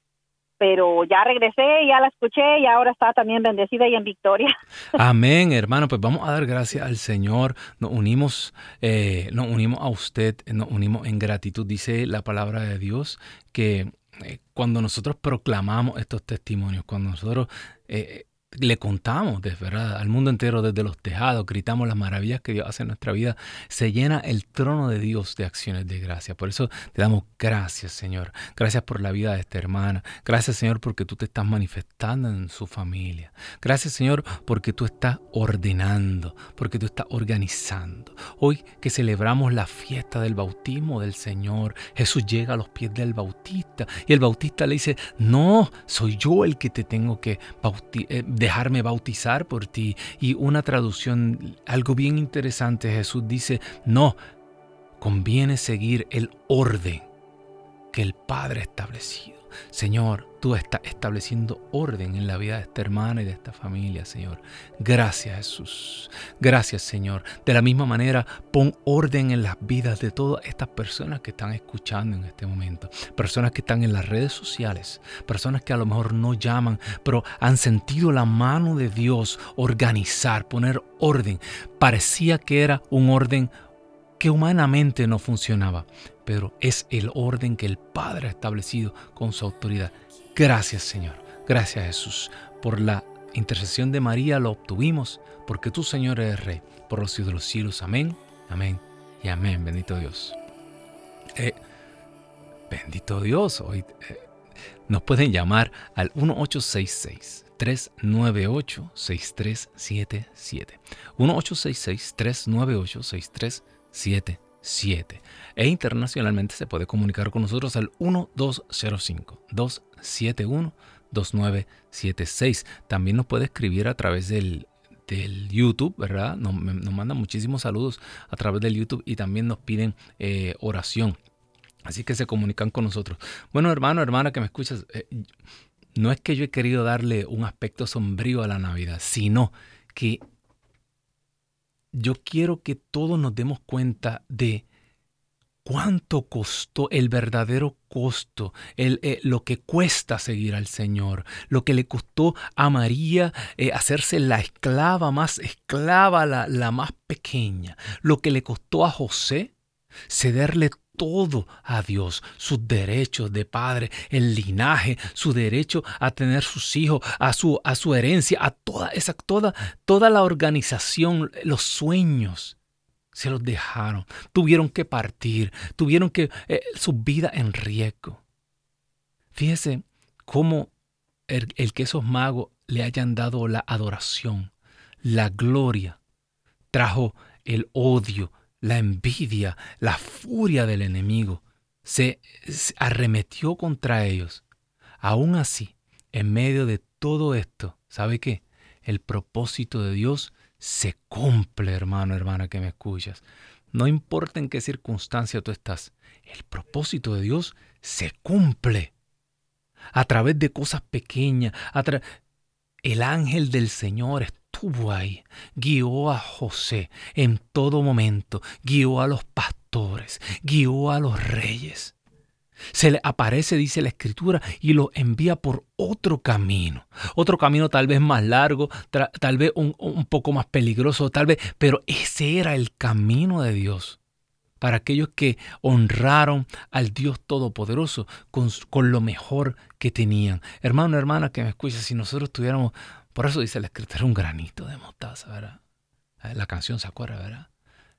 pero ya regresé, ya la escuché y ahora está también bendecida y en victoria. [LAUGHS] Amén, hermano. Pues vamos a dar gracias al Señor. Nos unimos, eh, nos unimos a usted, nos unimos en gratitud. Dice la palabra de Dios que eh, cuando nosotros proclamamos estos testimonios, cuando nosotros eh, le contamos de verdad al mundo entero desde los tejados, gritamos las maravillas que Dios hace en nuestra vida, se llena el trono de Dios de acciones de gracia. Por eso te damos gracias, Señor. Gracias por la vida de esta hermana. Gracias, Señor, porque tú te estás manifestando en su familia. Gracias, Señor, porque tú estás ordenando, porque tú estás organizando. Hoy que celebramos la fiesta del bautismo del Señor, Jesús llega a los pies del bautista y el bautista le dice, no, soy yo el que te tengo que bautizar eh, dejarme bautizar por ti. Y una traducción, algo bien interesante, Jesús dice, no, conviene seguir el orden que el Padre ha establecido. Señor, tú estás estableciendo orden en la vida de esta hermana y de esta familia, Señor. Gracias, Jesús. Gracias, Señor. De la misma manera, pon orden en las vidas de todas estas personas que están escuchando en este momento. Personas que están en las redes sociales. Personas que a lo mejor no llaman, pero han sentido la mano de Dios organizar, poner orden. Parecía que era un orden que humanamente no funcionaba, pero es el orden que el Padre ha establecido con su autoridad. Gracias Señor, gracias Jesús. Por la intercesión de María lo obtuvimos, porque tú Señor eres Rey, por los siglos de los siglos. Amén, amén y amén. Bendito Dios. Eh, bendito Dios. Hoy eh, nos pueden llamar al 1866. 398-6377. 1866-398-6377. 77. E internacionalmente se puede comunicar con nosotros al 1205 271 2976. También nos puede escribir a través del, YouTube, ¿verdad? Nos, nos, mandan muchísimos saludos a través del YouTube y también nos piden eh, oración. Así que se comunican con nosotros. Bueno, hermano, hermana que me escuchas, eh, no es que yo he querido darle un aspecto sombrío a la Navidad, sino que yo quiero que todos nos demos cuenta de cuánto costó el verdadero costo, el, eh, lo que cuesta seguir al Señor, lo que le costó a María eh, hacerse la esclava más esclava, la, la más pequeña, lo que le costó a José cederle todo a Dios, sus derechos de padre, el linaje, su derecho a tener sus hijos, a su, a su herencia, a toda esa, toda, toda la organización, los sueños. Se los dejaron, tuvieron que partir, tuvieron que eh, su vida en riesgo. Fíjese cómo el, el que esos magos le hayan dado la adoración, la gloria, trajo el odio, la envidia, la furia del enemigo. Se, arremetió contra ellos. Aún así, en medio de todo esto, ¿sabe qué? El propósito de Dios se cumple, hermano, hermana, que me escuchas. No importa en qué circunstancia tú estás, el propósito de Dios se cumple. A través de cosas pequeñas, el ángel del Señor estuvo ahí, guió a José en todo momento, guió a los pastores, guió a los reyes. Se le aparece, dice la escritura, y lo envía por otro camino. Otro camino tal vez más largo, tal vez un, poco más peligroso, tal vez, pero ese era el camino de Dios para aquellos que honraron al Dios Todopoderoso con, con, lo mejor que tenían. Hermano, hermana, que me escucha, si nosotros tuviéramos por eso dice la escritura, un granito de mostaza, ¿verdad? Eh, la canción se acuerda, ¿verdad?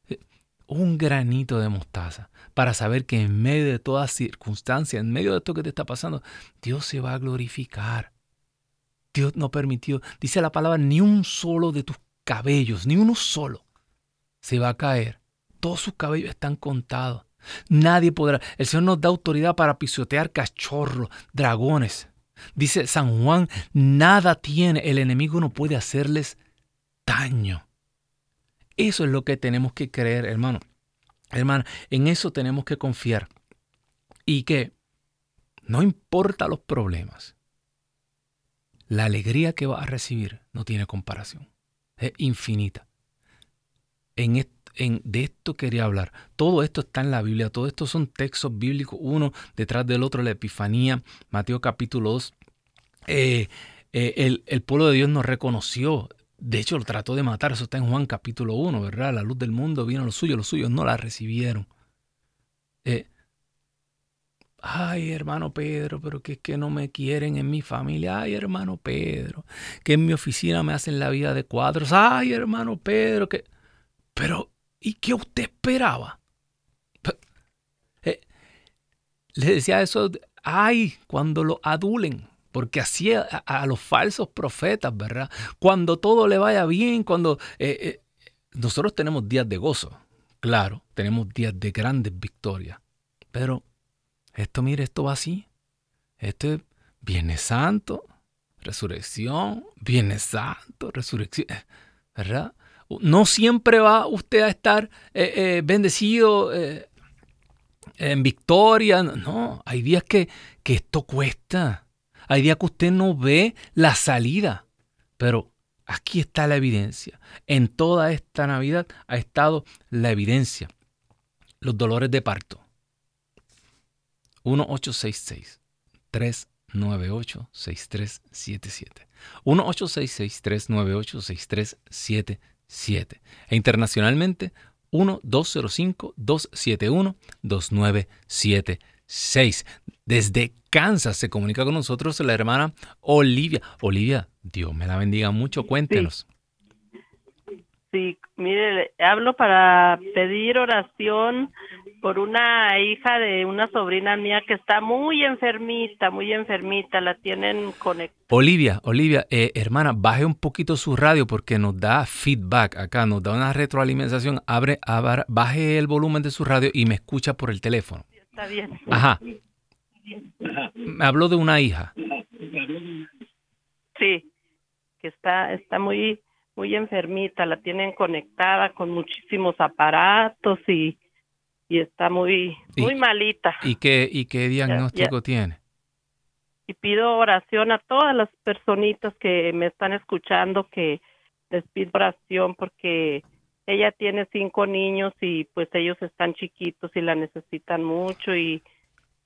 Eh, un granito de mostaza para saber que en medio de toda circunstancia, en medio de esto que te está pasando, Dios se va a glorificar. Dios no permitió, dice la palabra, ni un solo de tus cabellos, ni uno solo se va a caer. Todos sus cabellos están contados. Nadie podrá. El Señor nos da autoridad para pisotear cachorros, dragones. Dice San Juan, nada tiene, el enemigo no puede hacerles daño. Eso es lo que tenemos que creer, hermano. Hermano, en eso tenemos que confiar. Y que no importa los problemas, la alegría que va a recibir no tiene comparación. Es infinita. En, de esto quería hablar. Todo esto está en la Biblia. Todo esto son textos bíblicos, uno detrás del otro. La Epifanía, Mateo capítulo 2. Eh, eh, el, el, pueblo de Dios nos reconoció. De hecho, lo trató de matar. Eso está en Juan capítulo 1, ¿verdad? La luz del mundo vino a los suyos, los suyos no la recibieron. Eh, Ay, hermano Pedro, pero que es que no me quieren en mi familia. Ay, hermano Pedro, que en mi oficina me hacen la vida de cuadros. Ay, hermano Pedro, que... Pero, ¿y qué usted esperaba? le decía eso, ay, cuando lo adulen porque así a, los falsos profetas, ¿verdad? Cuando todo le vaya bien, cuando eh, eh, nosotros tenemos días de gozo, claro, tenemos días de grandes victorias, pero esto, mire, esto va así. Esto es Santo, resurrección, Viernes Santo, resurrección, ¿verdad? No siempre va usted a estar eh, bendecido en victoria, no, hay días que, que esto cuesta. Hay días que usted no ve la salida, pero aquí está la evidencia. En toda esta Navidad ha estado la evidencia. Los dolores de parto. 1866 398 6377. 1866 398 6377. E internacionalmente 1205 271 2976. Desde Kansas se comunica con nosotros la hermana Olivia. Olivia, Dios me la bendiga mucho, cuéntenos. Sí, mire, hablo para pedir oración por una hija de una sobrina mía que está muy enfermita, muy enfermita, la tienen conectada. Olivia, Olivia, eh, hermana, baje un poquito su radio porque nos da feedback acá, nos da una retroalimentación. Abre, abre, baje el volumen de su radio y me escucha por el teléfono. Está bien. Ajá. Me habló de una hija. Sí, que está, está muy, muy enfermita, la tienen conectada con muchísimos aparatos y, y está muy, muy malita. ¿Y qué, y qué diagnóstico tiene? Y pido oración a todas las personitas que me están escuchando que les pido oración porque ella tiene cinco niños y pues ellos están chiquitos y la necesitan mucho y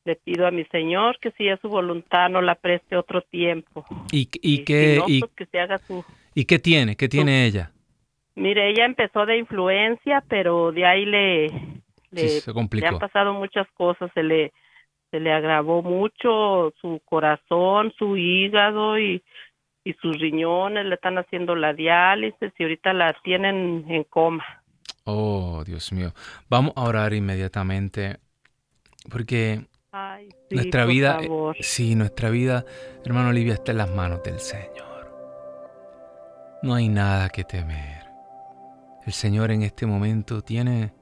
le pido a mi Señor que si es su voluntad no la preste otro tiempo. ¿Y, y, qué, pues, que se haga su, ¿Y qué tiene? ¿Qué tiene ella? Mire, ella empezó de influencia, pero de ahí le, Le, se complicó. Le han pasado muchas cosas, se le se le agravó mucho su corazón, su hígado y, y sus riñones, le están haciendo la diálisis y ahorita la tienen en coma. Oh, Dios mío. Vamos a orar inmediatamente porque Ay, sí, nuestra vida, eh, favor. sí, nuestra vida, hermano Olivia, está en las manos del Señor. No hay nada que temer. El Señor en este momento tiene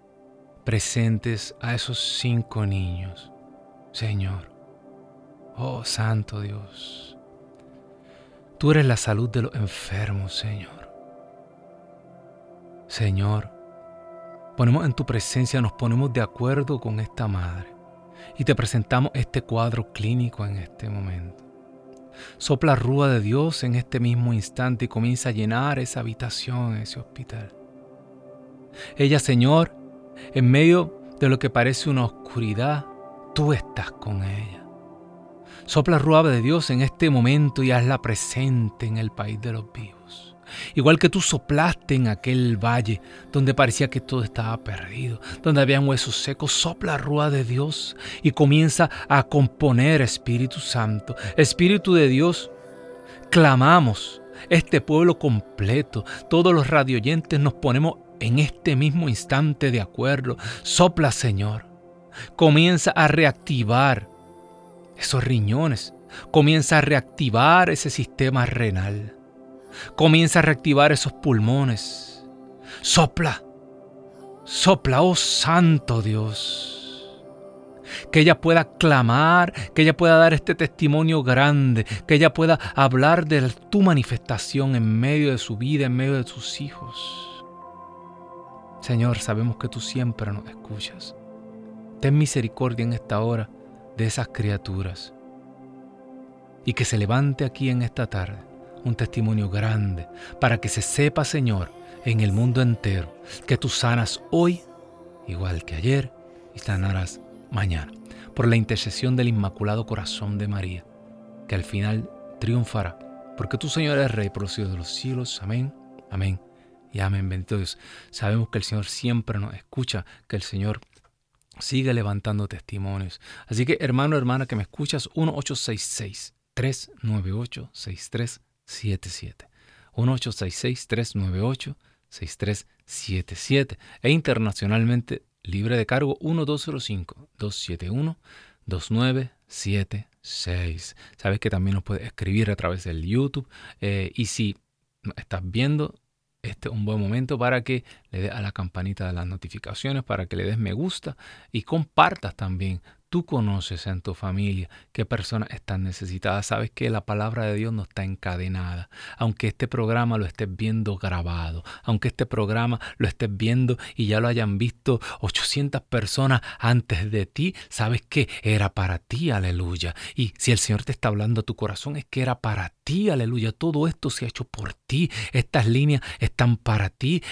presentes a esos cinco niños. Señor, oh Santo Dios, tú eres la salud de los enfermos, Señor. Señor, ponemos en tu presencia, nos ponemos de acuerdo con esta madre y te presentamos este cuadro clínico en este momento. Sopla rúa de Dios en este mismo instante y comienza a llenar esa habitación, ese hospital. Ella, Señor, en medio de lo que parece una oscuridad, tú estás con ella. Sopla rúa de Dios en este momento y hazla presente en el país de los vivos. Igual que tú soplaste en aquel valle donde parecía que todo estaba perdido, donde habían huesos secos, sopla rúa de Dios y comienza a componer Espíritu Santo. Espíritu de Dios, clamamos este pueblo completo, todos los radioyentes nos ponemos en este mismo instante de acuerdo. Sopla, Señor. Comienza a reactivar esos riñones. Comienza a reactivar ese sistema renal. Comienza a reactivar esos pulmones. Sopla. Sopla, oh Santo Dios. Que ella pueda clamar, que ella pueda dar este testimonio grande, que ella pueda hablar de tu manifestación en medio de su vida, en medio de sus hijos. Señor, sabemos que tú siempre nos escuchas. Ten misericordia en esta hora de esas criaturas. Y que se levante aquí en esta tarde un testimonio grande para que se sepa, Señor, en el mundo entero, que tú sanas hoy igual que ayer y sanarás mañana. Por la intercesión del Inmaculado Corazón de María, que al final triunfará. Porque tú, Señor, eres Rey por los siglos de los siglos. Amén, amén y amén. Bendito Dios. Sabemos que el Señor siempre nos escucha, que el Señor sigue levantando testimonios. Así que, hermano, hermana, que me escuchas, 1866 398 6377 1866 398 6377 e internacionalmente libre de cargo 1205 271 2976. Sabes que también nos puedes escribir a través del YouTube eh, y si estás viendo este es un buen momento para que le des a la campanita de las notificaciones, para que le des me gusta y compartas también. Tú conoces en tu familia qué personas están necesitadas. Sabes que la palabra de Dios no está encadenada. Aunque este programa lo estés viendo grabado, aunque este programa lo estés viendo y ya lo hayan visto 800 personas antes de ti, sabes que era para ti, aleluya. Y si el Señor te está hablando a tu corazón, es que era para ti, aleluya. Todo esto se ha hecho por ti. Estas líneas están para ti.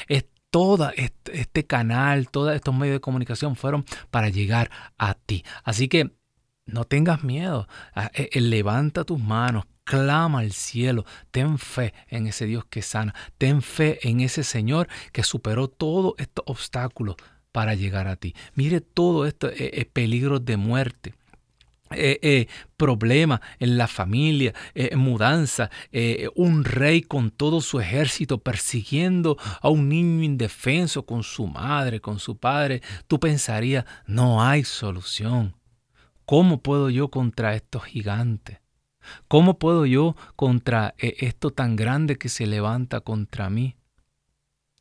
Todo este canal, todos estos medios de comunicación fueron para llegar a ti. Así que no tengas miedo, ah, eh, eh, levanta tus manos, clama al cielo, ten fe en ese Dios que sana, ten fe en ese Señor que superó todos estos obstáculos para llegar a ti. Mire todo esto, eh, peligros de muerte, eh, eh, problema en la familia, eh, mudanza, un rey con todo su ejército persiguiendo a un niño indefenso con su madre, con su padre, tú pensarías, no hay solución. ¿Cómo puedo yo contra estos gigantes? ¿Cómo puedo yo contra esto tan grande que se levanta contra mí?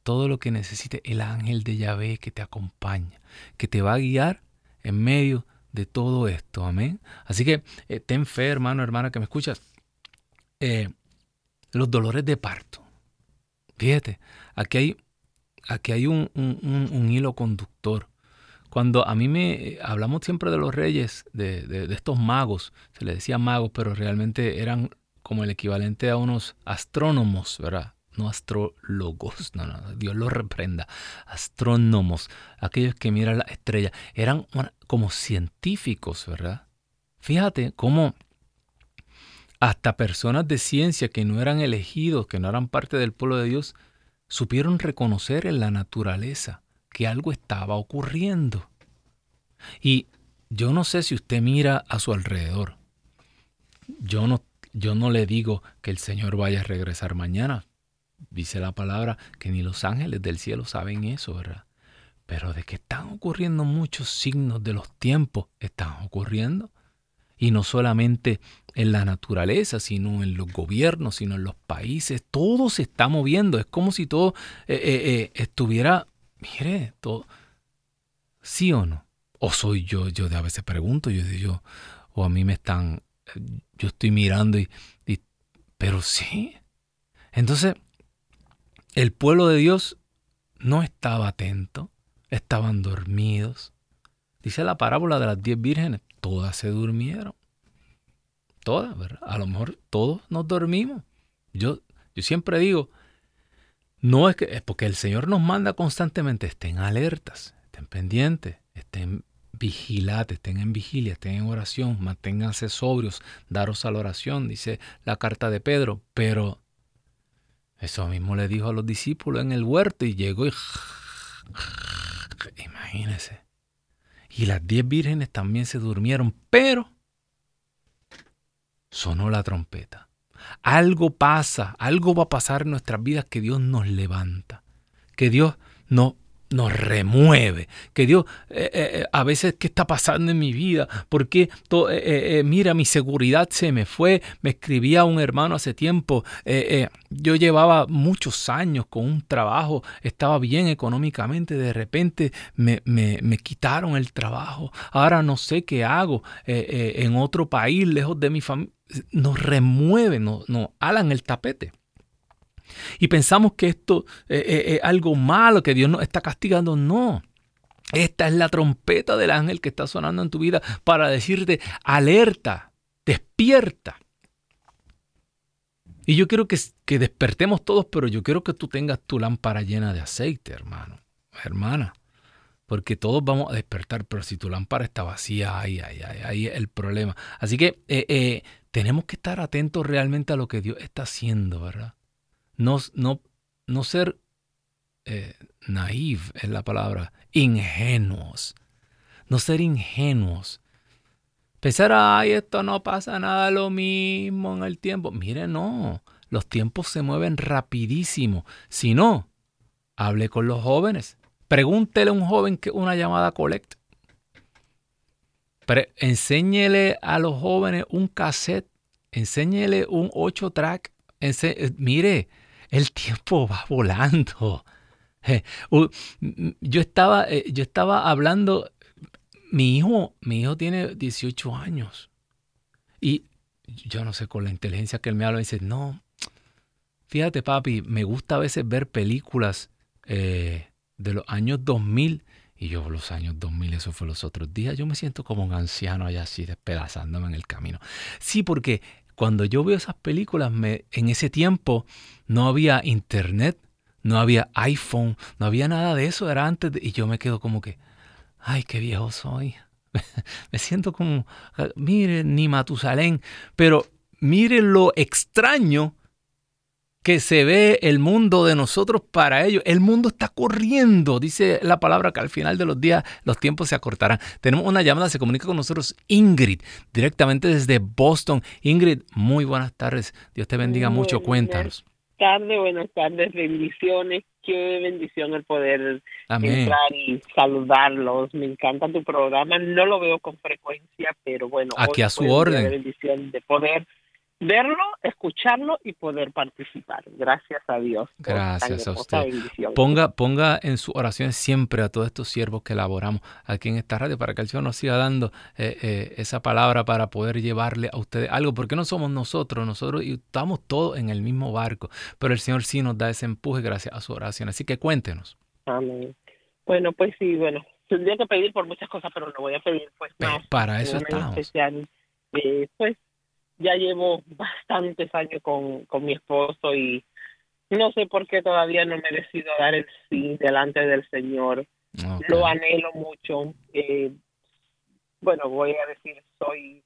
Todo lo que necesite el ángel de Yahvé que te acompaña, que te va a guiar en medio de de todo esto. Amén. Así que eh, ten fe, hermano, hermana, que me escuchas. Eh, los dolores de parto. Fíjate, aquí hay, aquí hay un, un, hilo conductor. Cuando a mí me hablamos siempre de los reyes, de, de, estos magos, se les decía magos, pero realmente eran como el equivalente a unos astrónomos, ¿verdad? No astrólogos, no, no, Dios los reprenda, astrónomos, aquellos que miran la estrella, eran como científicos, ¿verdad? Fíjate cómo hasta personas de ciencia que no eran elegidos, que no eran parte del pueblo de Dios, supieron reconocer en la naturaleza que algo estaba ocurriendo. Y yo no sé si usted mira a su alrededor. Yo no, yo no le digo que el Señor vaya a regresar mañana. Dice la palabra que ni los ángeles del cielo saben eso, ¿verdad? Pero de que están ocurriendo muchos signos de los tiempos, están ocurriendo. Y no solamente en la naturaleza, sino en los gobiernos, sino en los países. Todo se está moviendo. Es como si todo eh, eh, eh, estuviera, mire, todo, sí o no. O soy yo, yo de a veces pregunto, yo digo, o a mí me están, yo estoy mirando y, y pero sí. Entonces, el pueblo de Dios no estaba atento, estaban dormidos. Dice la parábola de las diez vírgenes, todas se durmieron. Todas, ¿verdad? A lo mejor todos nos dormimos. Yo, yo siempre digo, no es que es porque el Señor nos manda constantemente, estén alertas, estén pendientes, estén vigilados, estén en vigilia, estén en oración, manténganse sobrios, daros a la oración, dice la carta de Pedro, pero eso mismo le dijo a los discípulos en el huerto y llegó y imagínense. Y las diez vírgenes también se durmieron, pero sonó la trompeta. Algo pasa, algo va a pasar en nuestras vidas que Dios nos levanta, que Dios no nos remueve, que Dios, eh, eh, eh, a veces, ¿qué está pasando en mi vida? Porque mira, mi seguridad se me fue, me escribía un hermano hace tiempo, yo llevaba muchos años con un trabajo, estaba bien económicamente, de repente me, me, me quitaron el trabajo, ahora no sé qué hago en otro país, lejos de mi familia, nos remueven, nos, nos alan el tapete. Y pensamos que esto eh, eh, es algo malo, que Dios nos está castigando. No. Esta es la trompeta del ángel que está sonando en tu vida para decirte, alerta, despierta. Y yo quiero que, que, despertemos todos, pero yo quiero que tú tengas tu lámpara llena de aceite, hermano, hermana. Porque todos vamos a despertar, pero si tu lámpara está vacía, ahí, ahí, ahí, ahí es el problema. Así que eh, tenemos que estar atentos realmente a lo que Dios está haciendo, ¿verdad? No, no, no ser eh, naive es la palabra, ingenuos. No ser ingenuos. Pensar, ay, esto no pasa nada lo mismo en el tiempo. Mire, no, los tiempos se mueven rapidísimo. Si no, hable con los jóvenes. Pregúntele a un joven que una llamada collect. enséñele a los jóvenes un cassette. Enséñele un 8 track. Eh, mire, el tiempo va volando. Eh, yo estaba, eh, yo estaba hablando, mi hijo, mi hijo tiene 18 años. Y yo no sé, con la inteligencia que él me habla, dice, no, fíjate papi, me gusta a veces ver películas eh, de los años 2000. Y yo los años 2000, eso fue los otros días, yo me siento como un anciano allá así despedazándome en el camino. Sí, porque cuando yo veo esas películas, me, en ese tiempo no había internet, no había iPhone, no había nada de eso, era antes, y yo me quedo como que, ay, qué viejo soy. [LAUGHS] me siento como, mire, ni Matusalén, pero mire lo extraño que se ve el mundo de nosotros para ellos. El mundo está corriendo, dice la palabra que al final de los días los tiempos se acortarán. Tenemos una llamada, se comunica con nosotros Ingrid, directamente desde Boston. Ingrid, muy buenas tardes. Dios te bendiga mucho. Cuéntanos. Buenas tardes, buenas tardes, bendiciones. Qué bendición el poder entrar y saludarlos. Me encanta tu programa. No lo veo con frecuencia, pero bueno. Aquí a su orden. bendición de poder verlo, escucharlo y poder participar. Gracias a Dios. Gracias a usted. Ponga, ponga en su oración siempre a todos estos siervos que elaboramos aquí en esta radio para que el Señor nos siga dando eh, eh, esa palabra para poder llevarle a ustedes algo, porque no somos nosotros, nosotros estamos todos en el mismo barco, pero el Señor sí nos da ese empuje gracias a su oración. Así que cuéntenos. Amén. Bueno, pues sí, bueno, tendría que pedir por muchas cosas, pero no voy a pedir pues más. Para eso estamos. Especial, eh, pues ya llevo bastantes años con, con mi esposo y no sé por qué todavía no me decido dar el sí delante del Señor. Lo anhelo mucho. Eh, bueno, voy a decir, soy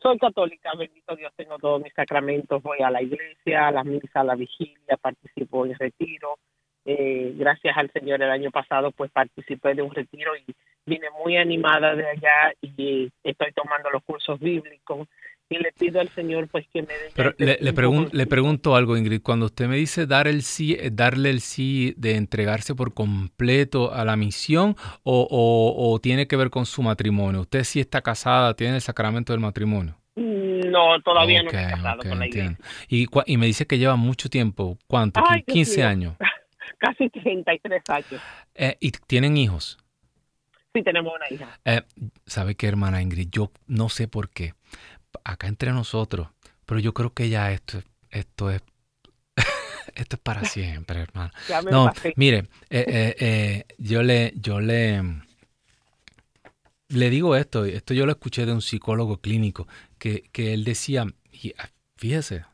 soy católica, bendito Dios, tengo todos mis sacramentos, voy a la iglesia, a la misa, a la vigilia, participo en retiro. Eh, gracias al Señor el año pasado pues participé de un retiro y vine muy animada de allá y estoy tomando los cursos bíblicos y le pido al Señor pues que me dé... Pero le, le, le pregunto algo, Ingrid, cuando usted me dice dar el sí, eh, darle el sí de entregarse por completo a la misión o, o, o tiene que ver con su matrimonio, ¿usted sí está casada, tiene el sacramento del matrimonio? No, todavía okay, no estoy casado okay, con la entiendo. Y, y, me dice que lleva mucho tiempo, ¿cuánto? Ay, 15 Dios. años. [LAUGHS] Casi 33 años. Eh, ¿Y tienen hijos? Sí, tenemos una hija. Eh, ¿Sabe qué, hermana Ingrid? Yo no sé por qué. Acá entre nosotros, pero yo creo que ya esto, esto es [LAUGHS] esto es para siempre, hermano. [LAUGHS] no, pasé. mire, eh, eh, eh, yo le, yo le, le digo esto, esto yo lo escuché de un psicólogo clínico, que, que él decía, y ah, fíjese,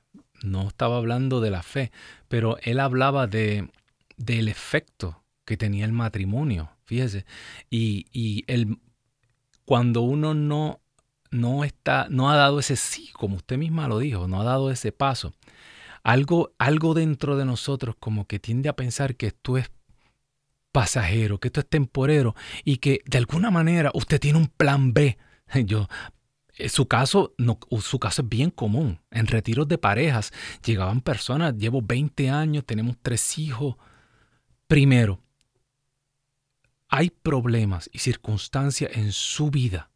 no estaba hablando de la fe, pero él hablaba de, del efecto que tenía el matrimonio, fíjese, y, y el, cuando uno no, no, está, no ha dado ese sí, como usted misma lo dijo, no ha dado ese paso, algo, algo dentro de nosotros como que tiende a pensar que esto es pasajero, que esto es temporero y que de alguna manera usted tiene un plan B. [LAUGHS] Yo, eh, su caso, no, su caso es bien común. En retiros de parejas llegaban personas, llevo 20 años, tenemos tres hijos. Primero, hay problemas y circunstancias en su vida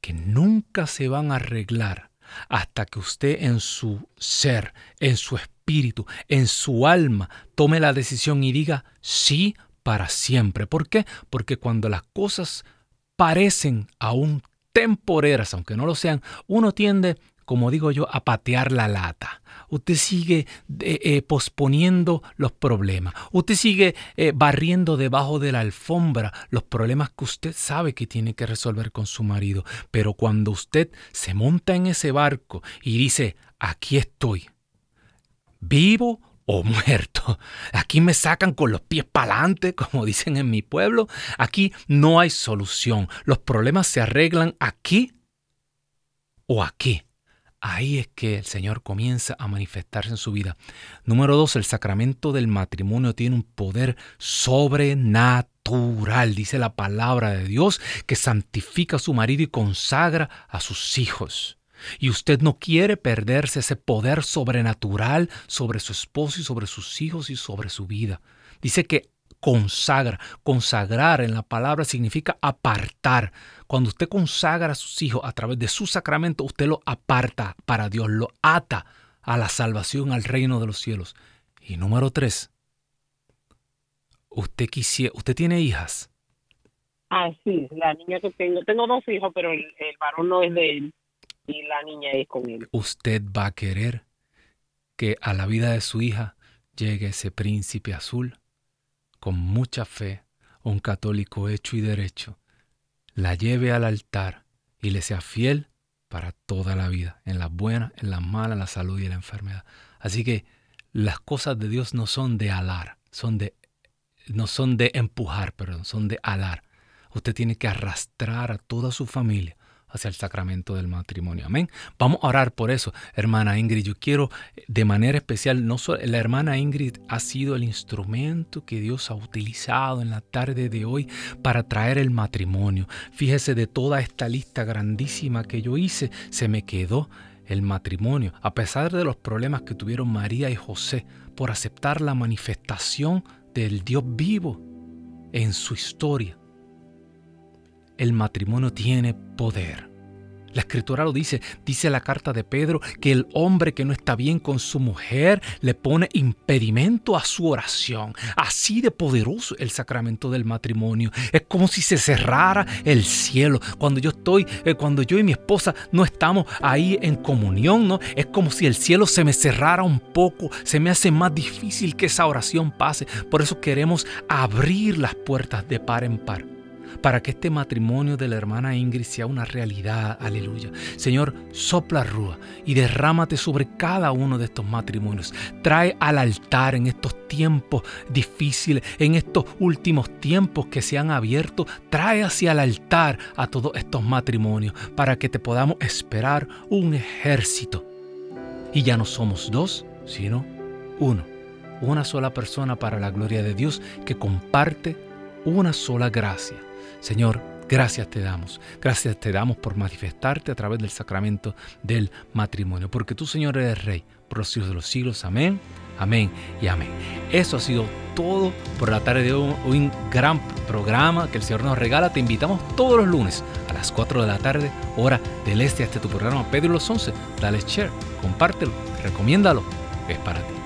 que nunca se van a arreglar hasta que usted en su ser, en su espíritu, en su alma, tome la decisión y diga sí para siempre. ¿Por qué? Porque cuando las cosas parecen aún temporeras, aunque no lo sean, uno tiende, como digo yo, a patear la lata. Usted sigue eh, eh, posponiendo los problemas. Usted sigue eh, barriendo debajo de la alfombra los problemas que usted sabe que tiene que resolver con su marido. Pero cuando usted se monta en ese barco y dice, aquí estoy, vivo o [LAUGHS] muerto. Aquí me sacan con los pies para adelante, como dicen en mi pueblo. Aquí no hay solución. Los problemas se arreglan aquí o aquí. Ahí es que el Señor comienza a manifestarse en su vida. Número dos, el sacramento del matrimonio tiene un poder sobrenatural, dice la palabra de Dios, que santifica a su marido y consagra a sus hijos. Y usted no quiere perderse ese poder sobrenatural sobre su esposo y sobre sus hijos y sobre su vida. Dice que consagra. Consagrar en la palabra significa apartar. Cuando usted consagra a sus hijos a través de su sacramento, usted lo aparta para Dios, lo ata a la salvación, al reino de los cielos. Y número tres, usted quisiera, usted tiene hijas. Ah, sí, la niña que tengo. Tengo dos hijos, pero el, el varón no es de él y la niña es con él. Usted va a querer que a la vida de su hija llegue ese príncipe azul con mucha fe, un católico hecho y derecho, la lleve al altar y le sea fiel para toda la vida, en las buenas, en las malas, en la salud y en la enfermedad. Así que las cosas de Dios no son de alar, son de no son de empujar, perdón, son de alar. Usted tiene que arrastrar a toda su familia hacia el sacramento del matrimonio. Amén. Vamos a orar por eso, hermana Ingrid. Yo quiero de manera especial, no solo, la hermana Ingrid ha sido el instrumento que Dios ha utilizado en la tarde de hoy para traer el matrimonio. Fíjese de toda esta lista grandísima que yo hice, se me quedó el matrimonio, a pesar de los problemas que tuvieron María y José por aceptar la manifestación del Dios vivo en su historia el matrimonio tiene poder. La escritura lo dice, dice la carta de Pedro, que el hombre que no está bien con su mujer le pone impedimento a su oración. Así de poderoso el sacramento del matrimonio. Es como si se cerrara el cielo. Cuando yo estoy, eh, cuando yo y mi esposa no estamos ahí en comunión, ¿no? Es como si el cielo se me cerrara un poco. Se me hace más difícil que esa oración pase. Por eso queremos abrir las puertas de par en par para que este matrimonio de la hermana Ingrid sea una realidad. Aleluya. Señor, sopla rúa y derrámate sobre cada uno de estos matrimonios. Trae al altar en estos tiempos difíciles, en estos últimos tiempos que se han abierto. Trae hacia el altar a todos estos matrimonios para que te podamos esperar un ejército. Y ya no somos dos, sino uno. Una sola persona para la gloria de Dios que comparte una sola gracia Señor, Gracias te damos. Gracias te damos por manifestarte a través del sacramento del matrimonio. Porque tú, Señor, eres Rey por los siglos de los siglos. Amén, amén y amén. Eso ha sido todo por la tarde de hoy. Un gran programa que el Señor nos regala. Te invitamos todos los lunes a las 4 de la tarde, hora del este, a este tu programa Pedro los 11. Dale share, compártelo, recomiéndalo. Es para ti.